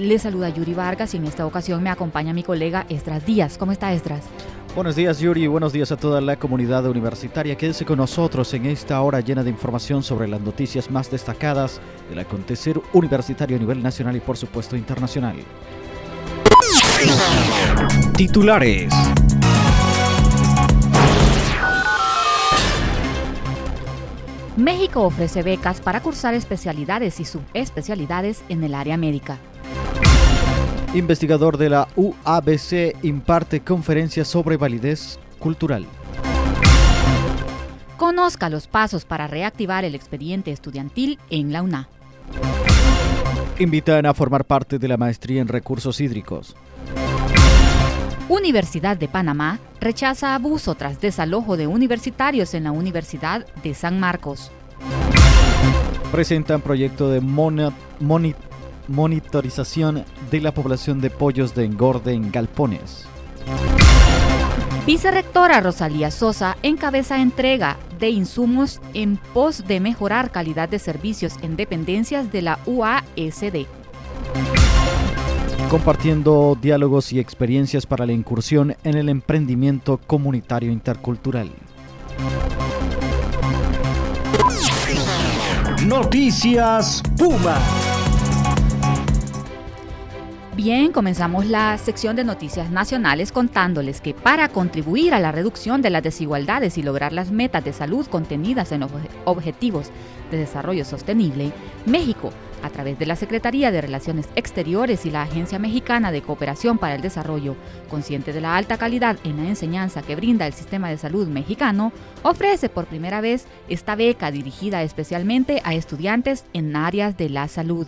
Le saluda Yuri Vargas y en esta ocasión me acompaña mi colega Estras Díaz. ¿Cómo está Estras? Buenos días Yuri, buenos días a toda la comunidad universitaria. Quédese con nosotros en esta hora llena de información sobre las noticias más destacadas del acontecer universitario a nivel nacional y por supuesto internacional. Titulares. México ofrece becas para cursar especialidades y subespecialidades en el área médica. Investigador de la UABC imparte conferencia sobre validez cultural. Conozca los pasos para reactivar el expediente estudiantil en la UNA. Invitan a formar parte de la maestría en recursos hídricos. Universidad de Panamá rechaza abuso tras desalojo de universitarios en la Universidad de San Marcos. Presentan proyecto de monitor monitorización de la población de pollos de engorde en galpones. Vicerrectora Rosalía Sosa encabeza entrega de insumos en pos de mejorar calidad de servicios en dependencias de la UASD. Compartiendo diálogos y experiencias para la incursión en el emprendimiento comunitario intercultural. Noticias Puma. Bien, comenzamos la sección de noticias nacionales contándoles que para contribuir a la reducción de las desigualdades y lograr las metas de salud contenidas en los Objetivos de Desarrollo Sostenible, México, a través de la Secretaría de Relaciones Exteriores y la Agencia Mexicana de Cooperación para el Desarrollo, consciente de la alta calidad en la enseñanza que brinda el sistema de salud mexicano, ofrece por primera vez esta beca dirigida especialmente a estudiantes en áreas de la salud.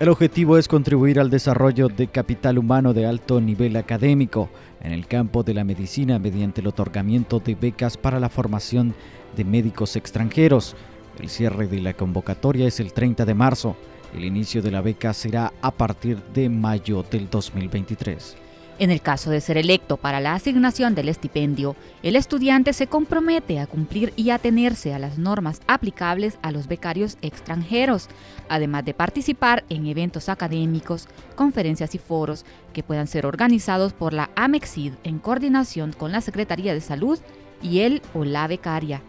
El objetivo es contribuir al desarrollo de capital humano de alto nivel académico en el campo de la medicina mediante el otorgamiento de becas para la formación de médicos extranjeros. El cierre de la convocatoria es el 30 de marzo. El inicio de la beca será a partir de mayo del 2023. En el caso de ser electo para la asignación del estipendio, el estudiante se compromete a cumplir y atenerse a las normas aplicables a los becarios extranjeros, además de participar en eventos académicos, conferencias y foros que puedan ser organizados por la AMEXID en coordinación con la Secretaría de Salud y el o la becaria.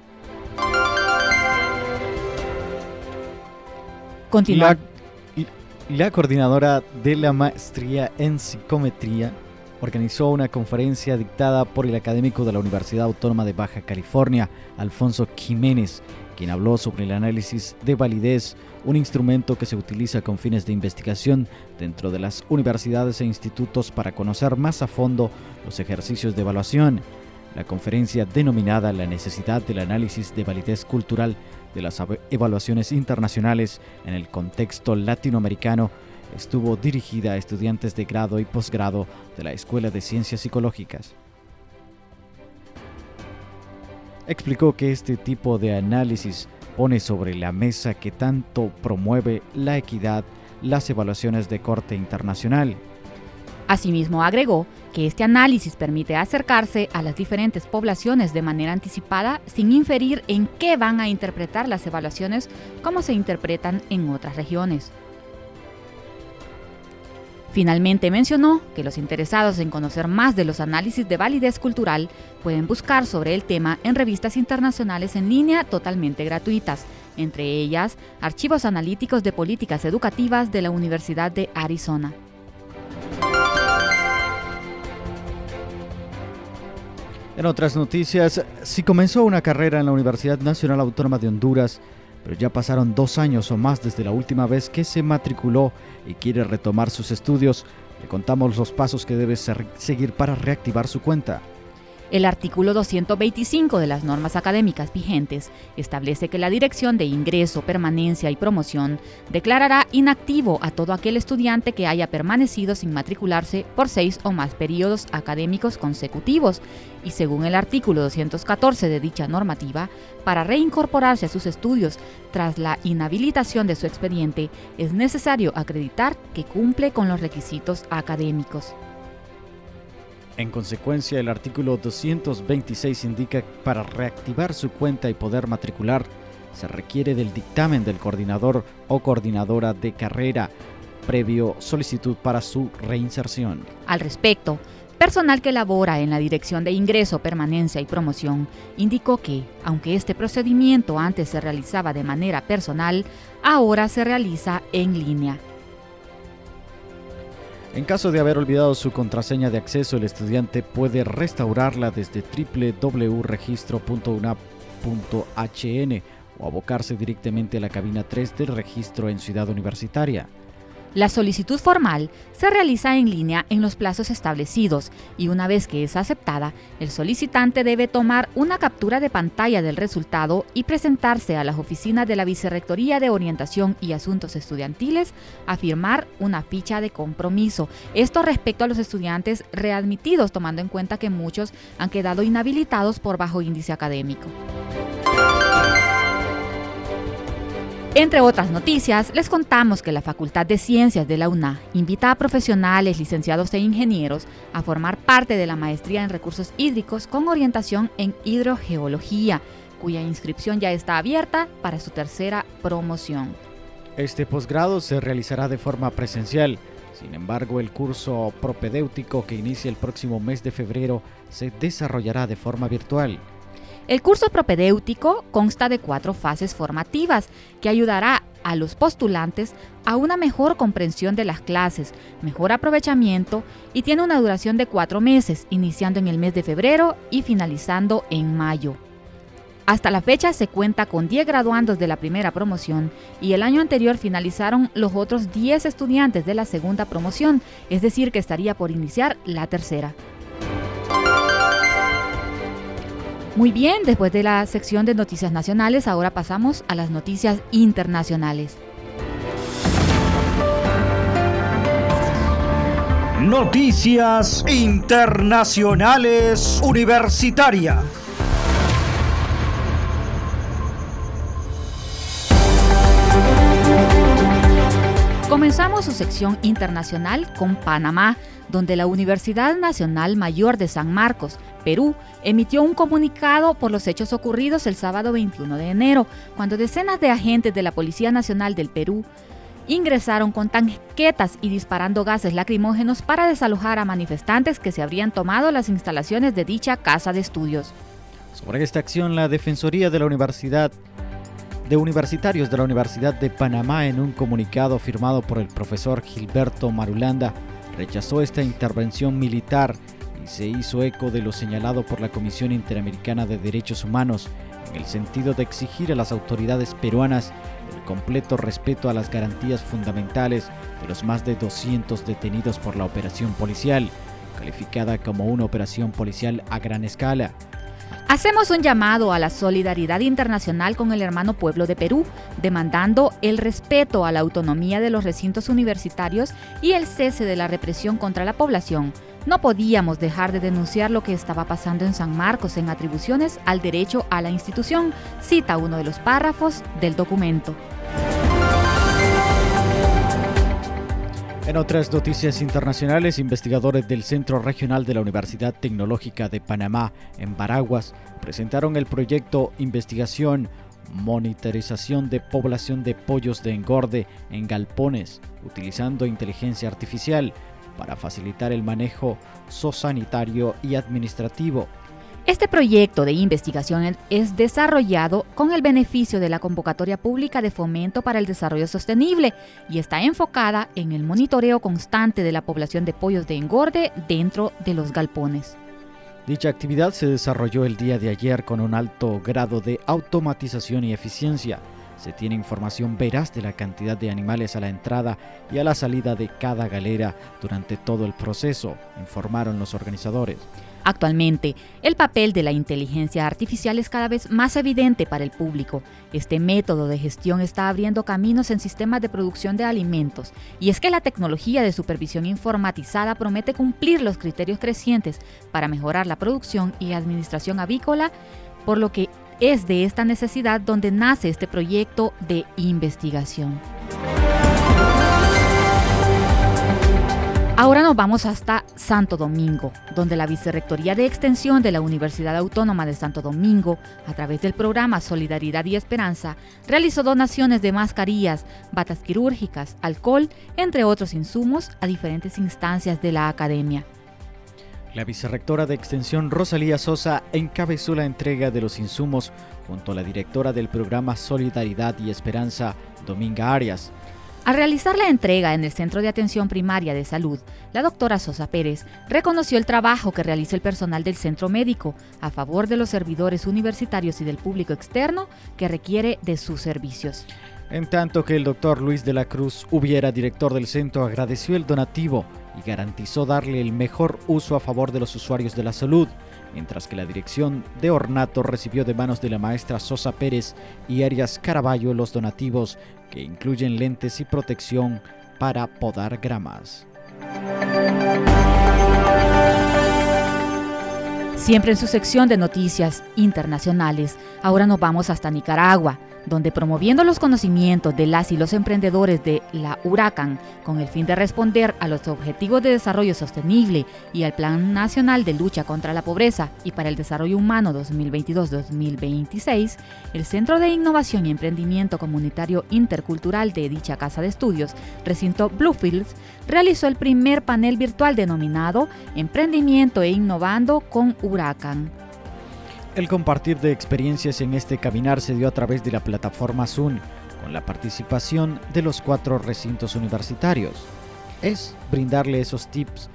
La, la coordinadora de la maestría en psicometría organizó una conferencia dictada por el académico de la Universidad Autónoma de Baja California, Alfonso Jiménez, quien habló sobre el análisis de validez, un instrumento que se utiliza con fines de investigación dentro de las universidades e institutos para conocer más a fondo los ejercicios de evaluación. La conferencia denominada La necesidad del análisis de validez cultural de las evaluaciones internacionales en el contexto latinoamericano estuvo dirigida a estudiantes de grado y posgrado de la Escuela de Ciencias Psicológicas. Explicó que este tipo de análisis pone sobre la mesa que tanto promueve la equidad las evaluaciones de corte internacional. Asimismo, agregó que este análisis permite acercarse a las diferentes poblaciones de manera anticipada sin inferir en qué van a interpretar las evaluaciones como se interpretan en otras regiones. Finalmente mencionó que los interesados en conocer más de los análisis de validez cultural pueden buscar sobre el tema en revistas internacionales en línea totalmente gratuitas, entre ellas Archivos Analíticos de Políticas Educativas de la Universidad de Arizona. En otras noticias, si comenzó una carrera en la Universidad Nacional Autónoma de Honduras, pero ya pasaron dos años o más desde la última vez que se matriculó y quiere retomar sus estudios. Le contamos los pasos que debe seguir para reactivar su cuenta. El artículo 225 de las normas académicas vigentes establece que la Dirección de Ingreso, Permanencia y Promoción declarará inactivo a todo aquel estudiante que haya permanecido sin matricularse por seis o más periodos académicos consecutivos y según el artículo 214 de dicha normativa, para reincorporarse a sus estudios tras la inhabilitación de su expediente es necesario acreditar que cumple con los requisitos académicos. En consecuencia, el artículo 226 indica que para reactivar su cuenta y poder matricular, se requiere del dictamen del coordinador o coordinadora de carrera previo solicitud para su reinserción. Al respecto, Personal que labora en la Dirección de Ingreso, Permanencia y Promoción indicó que, aunque este procedimiento antes se realizaba de manera personal, ahora se realiza en línea. En caso de haber olvidado su contraseña de acceso, el estudiante puede restaurarla desde www.registro.unap.hn o abocarse directamente a la cabina 3 del registro en Ciudad Universitaria. La solicitud formal se realiza en línea en los plazos establecidos y una vez que es aceptada, el solicitante debe tomar una captura de pantalla del resultado y presentarse a las oficinas de la Vicerrectoría de Orientación y Asuntos Estudiantiles a firmar una ficha de compromiso. Esto respecto a los estudiantes readmitidos, tomando en cuenta que muchos han quedado inhabilitados por bajo índice académico. Entre otras noticias, les contamos que la Facultad de Ciencias de la UNA invita a profesionales, licenciados e ingenieros a formar parte de la maestría en recursos hídricos con orientación en hidrogeología, cuya inscripción ya está abierta para su tercera promoción. Este posgrado se realizará de forma presencial. Sin embargo, el curso propedéutico que inicia el próximo mes de febrero se desarrollará de forma virtual. El curso propedéutico consta de cuatro fases formativas que ayudará a los postulantes a una mejor comprensión de las clases, mejor aprovechamiento y tiene una duración de cuatro meses, iniciando en el mes de febrero y finalizando en mayo. Hasta la fecha se cuenta con 10 graduandos de la primera promoción y el año anterior finalizaron los otros 10 estudiantes de la segunda promoción, es decir, que estaría por iniciar la tercera. Muy bien, después de la sección de noticias nacionales, ahora pasamos a las noticias internacionales. Noticias Internacionales Universitarias. Comenzamos su sección internacional con Panamá, donde la Universidad Nacional Mayor de San Marcos, Perú, emitió un comunicado por los hechos ocurridos el sábado 21 de enero, cuando decenas de agentes de la Policía Nacional del Perú ingresaron con tanquetas y disparando gases lacrimógenos para desalojar a manifestantes que se habrían tomado las instalaciones de dicha casa de estudios. Sobre esta acción, la Defensoría de la Universidad de Universitarios de la Universidad de Panamá en un comunicado firmado por el profesor Gilberto Marulanda rechazó esta intervención militar se hizo eco de lo señalado por la Comisión Interamericana de Derechos Humanos en el sentido de exigir a las autoridades peruanas el completo respeto a las garantías fundamentales de los más de 200 detenidos por la operación policial, calificada como una operación policial a gran escala Hacemos un llamado a la solidaridad internacional con el hermano pueblo de Perú, demandando el respeto a la autonomía de los recintos universitarios y el cese de la represión contra la población. No podíamos dejar de denunciar lo que estaba pasando en San Marcos en atribuciones al derecho a la institución, cita uno de los párrafos del documento. En otras noticias internacionales, investigadores del Centro Regional de la Universidad Tecnológica de Panamá, en Baraguas, presentaron el proyecto Investigación Monitorización de Población de Pollos de Engorde en Galpones, utilizando inteligencia artificial para facilitar el manejo zoosanitario y administrativo este proyecto de investigación es desarrollado con el beneficio de la convocatoria pública de fomento para el desarrollo sostenible y está enfocada en el monitoreo constante de la población de pollos de engorde dentro de los galpones. Dicha actividad se desarrolló el día de ayer con un alto grado de automatización y eficiencia. Se tiene información veraz de la cantidad de animales a la entrada y a la salida de cada galera durante todo el proceso, informaron los organizadores. Actualmente, el papel de la inteligencia artificial es cada vez más evidente para el público. Este método de gestión está abriendo caminos en sistemas de producción de alimentos, y es que la tecnología de supervisión informatizada promete cumplir los criterios crecientes para mejorar la producción y administración avícola, por lo que es de esta necesidad donde nace este proyecto de investigación. Ahora nos vamos hasta Santo Domingo, donde la Vicerrectoría de Extensión de la Universidad Autónoma de Santo Domingo, a través del programa Solidaridad y Esperanza, realizó donaciones de mascarillas, batas quirúrgicas, alcohol, entre otros insumos, a diferentes instancias de la academia. La vicerrectora de Extensión Rosalía Sosa encabezó la entrega de los insumos junto a la directora del programa Solidaridad y Esperanza, Dominga Arias. Al realizar la entrega en el Centro de Atención Primaria de Salud, la doctora Sosa Pérez reconoció el trabajo que realiza el personal del centro médico a favor de los servidores universitarios y del público externo que requiere de sus servicios. En tanto que el doctor Luis de la Cruz Hubiera, director del centro, agradeció el donativo y garantizó darle el mejor uso a favor de los usuarios de la salud, mientras que la dirección de ornato recibió de manos de la maestra Sosa Pérez y Arias Caraballo los donativos que incluyen lentes y protección para podar gramas. Siempre en su sección de noticias internacionales, ahora nos vamos hasta Nicaragua donde promoviendo los conocimientos de las y los emprendedores de la Huracán con el fin de responder a los Objetivos de Desarrollo Sostenible y al Plan Nacional de Lucha contra la Pobreza y para el Desarrollo Humano 2022-2026, el Centro de Innovación y Emprendimiento Comunitario Intercultural de dicha casa de estudios, recinto Bluefields, realizó el primer panel virtual denominado Emprendimiento e Innovando con Huracán. El compartir de experiencias en este caminar se dio a través de la plataforma Zoom, con la participación de los cuatro recintos universitarios. Es brindarle esos tips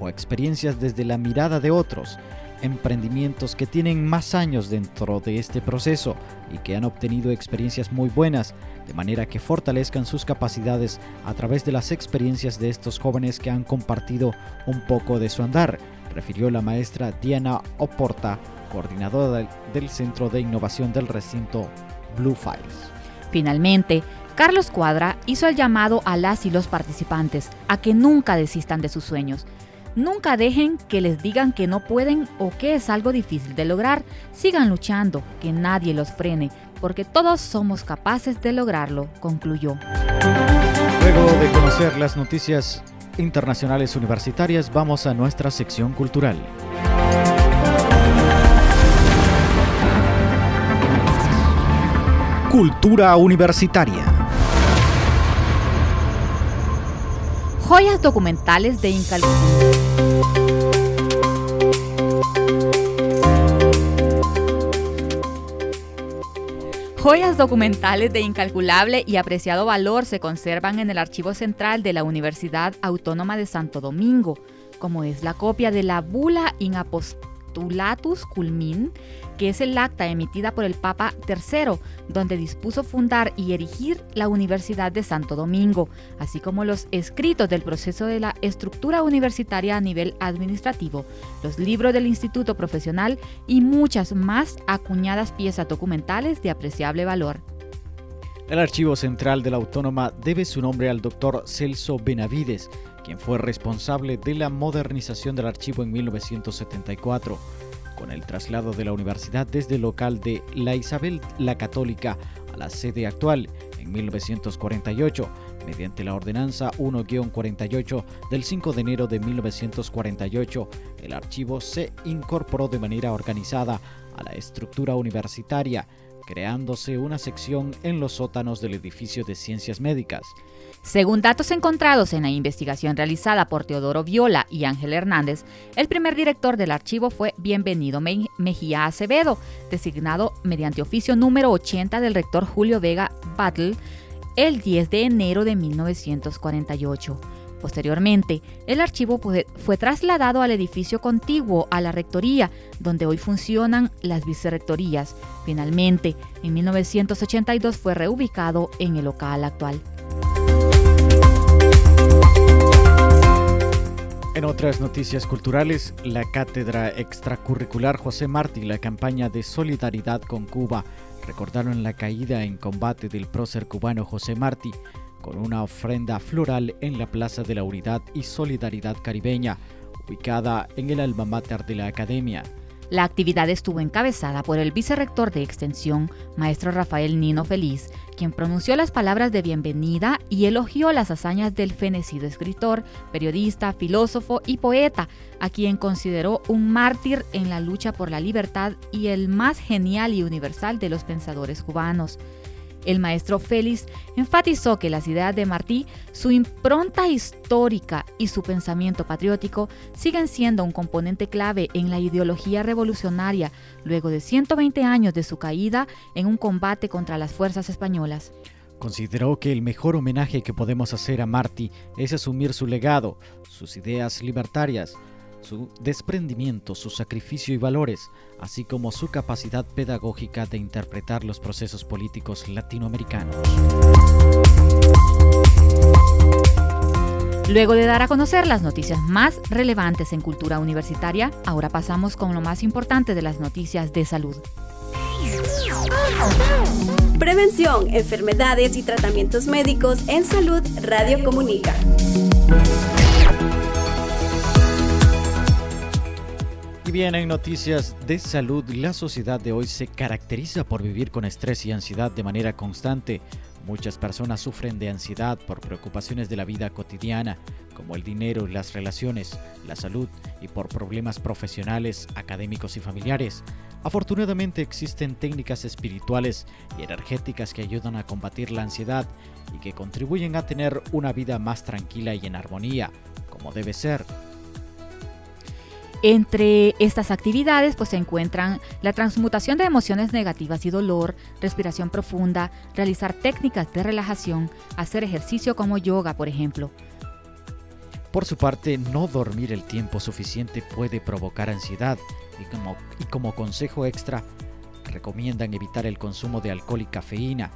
o experiencias desde la mirada de otros, emprendimientos que tienen más años dentro de este proceso y que han obtenido experiencias muy buenas, de manera que fortalezcan sus capacidades a través de las experiencias de estos jóvenes que han compartido un poco de su andar, refirió la maestra Diana Oporta coordinadora del Centro de Innovación del recinto Blue Files. Finalmente, Carlos Cuadra hizo el llamado a las y los participantes a que nunca desistan de sus sueños. Nunca dejen que les digan que no pueden o que es algo difícil de lograr. Sigan luchando, que nadie los frene, porque todos somos capaces de lograrlo, concluyó. Luego de conocer las noticias internacionales universitarias, vamos a nuestra sección cultural. Cultura Universitaria. Joyas documentales de incalculable. Joyas documentales de incalculable y apreciado valor se conservan en el Archivo Central de la Universidad Autónoma de Santo Domingo, como es la copia de la Bula in Culmin que es el acta emitida por el Papa III, donde dispuso fundar y erigir la Universidad de Santo Domingo, así como los escritos del proceso de la estructura universitaria a nivel administrativo, los libros del Instituto Profesional y muchas más acuñadas piezas documentales de apreciable valor. El Archivo Central de la Autónoma debe su nombre al doctor Celso Benavides, quien fue responsable de la modernización del archivo en 1974 con el traslado de la universidad desde el local de la Isabel la Católica a la sede actual en 1948, mediante la Ordenanza 1-48 del 5 de enero de 1948, el archivo se incorporó de manera organizada a la estructura universitaria, creándose una sección en los sótanos del edificio de ciencias médicas. Según datos encontrados en la investigación realizada por Teodoro Viola y Ángel Hernández, el primer director del archivo fue Bienvenido Mejía Acevedo, designado mediante oficio número 80 del rector Julio Vega Battle el 10 de enero de 1948. Posteriormente, el archivo fue trasladado al edificio contiguo a la rectoría, donde hoy funcionan las vicerrectorías. Finalmente, en 1982 fue reubicado en el local actual. En otras noticias culturales, la cátedra extracurricular José Martí y la campaña de solidaridad con Cuba recordaron la caída en combate del prócer cubano José Martí con una ofrenda floral en la Plaza de la Unidad y Solidaridad Caribeña, ubicada en el alma mater de la Academia. La actividad estuvo encabezada por el vicerrector de Extensión, maestro Rafael Nino Feliz, quien pronunció las palabras de bienvenida y elogió las hazañas del fenecido escritor, periodista, filósofo y poeta, a quien consideró un mártir en la lucha por la libertad y el más genial y universal de los pensadores cubanos. El maestro Félix enfatizó que las ideas de Martí, su impronta histórica y su pensamiento patriótico siguen siendo un componente clave en la ideología revolucionaria luego de 120 años de su caída en un combate contra las fuerzas españolas. Consideró que el mejor homenaje que podemos hacer a Martí es asumir su legado, sus ideas libertarias, su desprendimiento, su sacrificio y valores, así como su capacidad pedagógica de interpretar los procesos políticos latinoamericanos. Luego de dar a conocer las noticias más relevantes en cultura universitaria, ahora pasamos con lo más importante de las noticias de salud. Prevención, enfermedades y tratamientos médicos en salud Radio Comunica. Bien, en noticias de salud, la sociedad de hoy se caracteriza por vivir con estrés y ansiedad de manera constante. Muchas personas sufren de ansiedad por preocupaciones de la vida cotidiana, como el dinero, las relaciones, la salud y por problemas profesionales, académicos y familiares. Afortunadamente existen técnicas espirituales y energéticas que ayudan a combatir la ansiedad y que contribuyen a tener una vida más tranquila y en armonía, como debe ser. Entre estas actividades pues, se encuentran la transmutación de emociones negativas y dolor, respiración profunda, realizar técnicas de relajación, hacer ejercicio como yoga, por ejemplo. Por su parte, no dormir el tiempo suficiente puede provocar ansiedad y como, y como consejo extra, recomiendan evitar el consumo de alcohol y cafeína.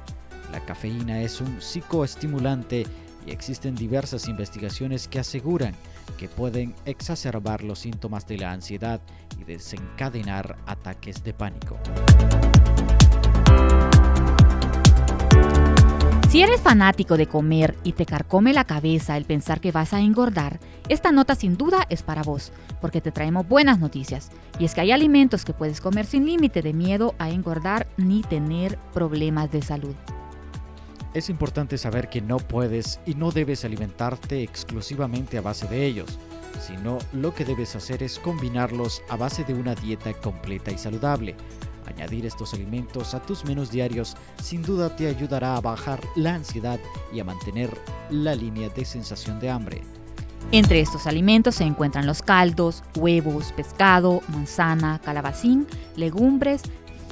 La cafeína es un psicoestimulante existen diversas investigaciones que aseguran que pueden exacerbar los síntomas de la ansiedad y desencadenar ataques de pánico. Si eres fanático de comer y te carcome la cabeza el pensar que vas a engordar, esta nota sin duda es para vos, porque te traemos buenas noticias. Y es que hay alimentos que puedes comer sin límite de miedo a engordar ni tener problemas de salud. Es importante saber que no puedes y no debes alimentarte exclusivamente a base de ellos, sino lo que debes hacer es combinarlos a base de una dieta completa y saludable. Añadir estos alimentos a tus menús diarios sin duda te ayudará a bajar la ansiedad y a mantener la línea de sensación de hambre. Entre estos alimentos se encuentran los caldos, huevos, pescado, manzana, calabacín, legumbres,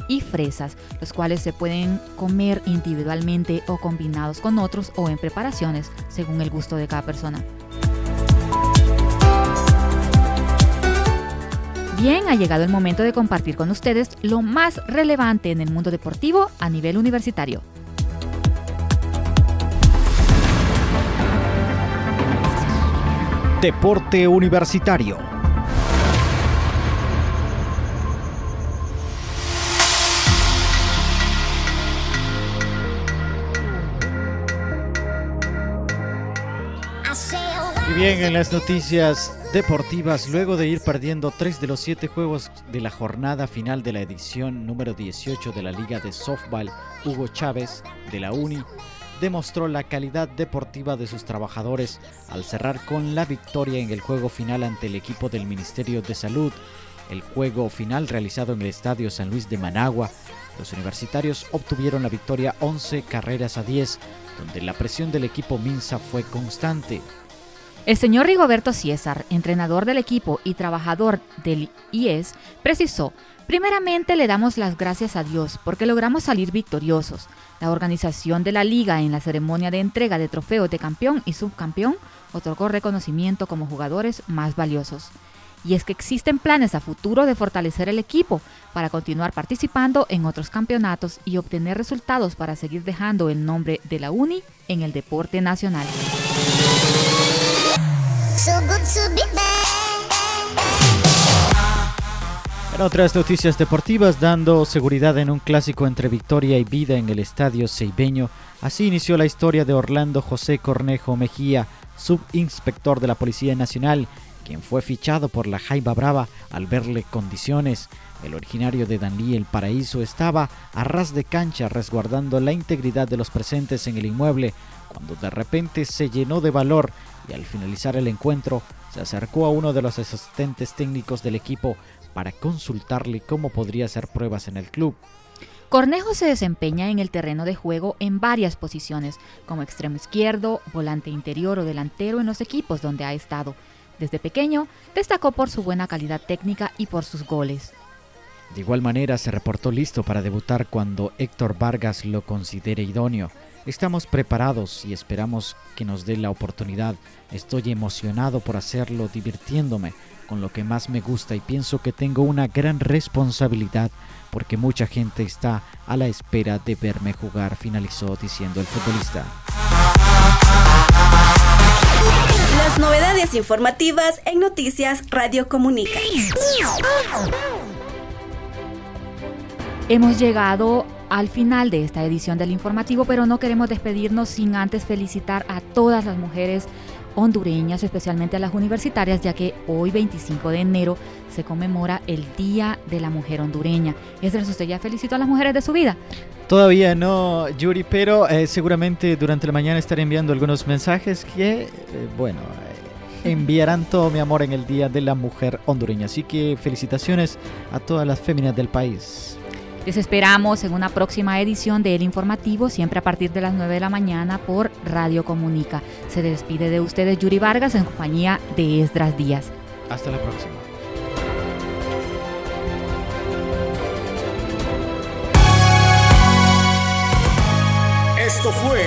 y fresas, los cuales se pueden comer individualmente o combinados con otros o en preparaciones, según el gusto de cada persona. Bien, ha llegado el momento de compartir con ustedes lo más relevante en el mundo deportivo a nivel universitario. Deporte Universitario. Bien, en las noticias deportivas, luego de ir perdiendo tres de los siete juegos de la jornada final de la edición número 18 de la Liga de Softball, Hugo Chávez, de la UNI, demostró la calidad deportiva de sus trabajadores al cerrar con la victoria en el juego final ante el equipo del Ministerio de Salud. El juego final realizado en el Estadio San Luis de Managua, los universitarios obtuvieron la victoria 11 carreras a 10, donde la presión del equipo Minsa fue constante. El señor Rigoberto César, entrenador del equipo y trabajador del IES, precisó, primeramente le damos las gracias a Dios porque logramos salir victoriosos. La organización de la liga en la ceremonia de entrega de trofeos de campeón y subcampeón otorgó reconocimiento como jugadores más valiosos. Y es que existen planes a futuro de fortalecer el equipo para continuar participando en otros campeonatos y obtener resultados para seguir dejando el nombre de la UNI en el deporte nacional. En otras noticias deportivas, dando seguridad en un clásico entre victoria y vida en el estadio Ceibeño, así inició la historia de Orlando José Cornejo Mejía, subinspector de la Policía Nacional, quien fue fichado por la Jaiba Brava al verle condiciones. El originario de Danlí El Paraíso estaba a ras de cancha resguardando la integridad de los presentes en el inmueble, cuando de repente se llenó de valor y al finalizar el encuentro se acercó a uno de los asistentes técnicos del equipo para consultarle cómo podría hacer pruebas en el club. Cornejo se desempeña en el terreno de juego en varias posiciones, como extremo izquierdo, volante interior o delantero en los equipos donde ha estado. Desde pequeño destacó por su buena calidad técnica y por sus goles. De igual manera se reportó listo para debutar cuando Héctor Vargas lo considere idóneo. Estamos preparados y esperamos que nos dé la oportunidad. Estoy emocionado por hacerlo divirtiéndome con lo que más me gusta y pienso que tengo una gran responsabilidad porque mucha gente está a la espera de verme jugar, finalizó diciendo el futbolista. Las novedades informativas en Noticias Radio Comunica. Hemos llegado al final de esta edición del informativo, pero no queremos despedirnos sin antes felicitar a todas las mujeres hondureñas, especialmente a las universitarias, ya que hoy 25 de enero se conmemora el Día de la Mujer Hondureña. Esdras, ¿usted ya felicitó a las mujeres de su vida? Todavía no, Yuri, pero eh, seguramente durante la mañana estaré enviando algunos mensajes que, eh, bueno, enviarán todo mi amor en el Día de la Mujer Hondureña. Así que felicitaciones a todas las féminas del país. Les esperamos en una próxima edición de El Informativo, siempre a partir de las 9 de la mañana por Radio Comunica. Se despide de ustedes Yuri Vargas en compañía de Esdras Díaz. Hasta la próxima. Esto fue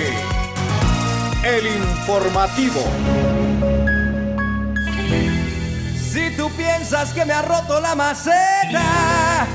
El Informativo. Si tú piensas que me ha roto la maceta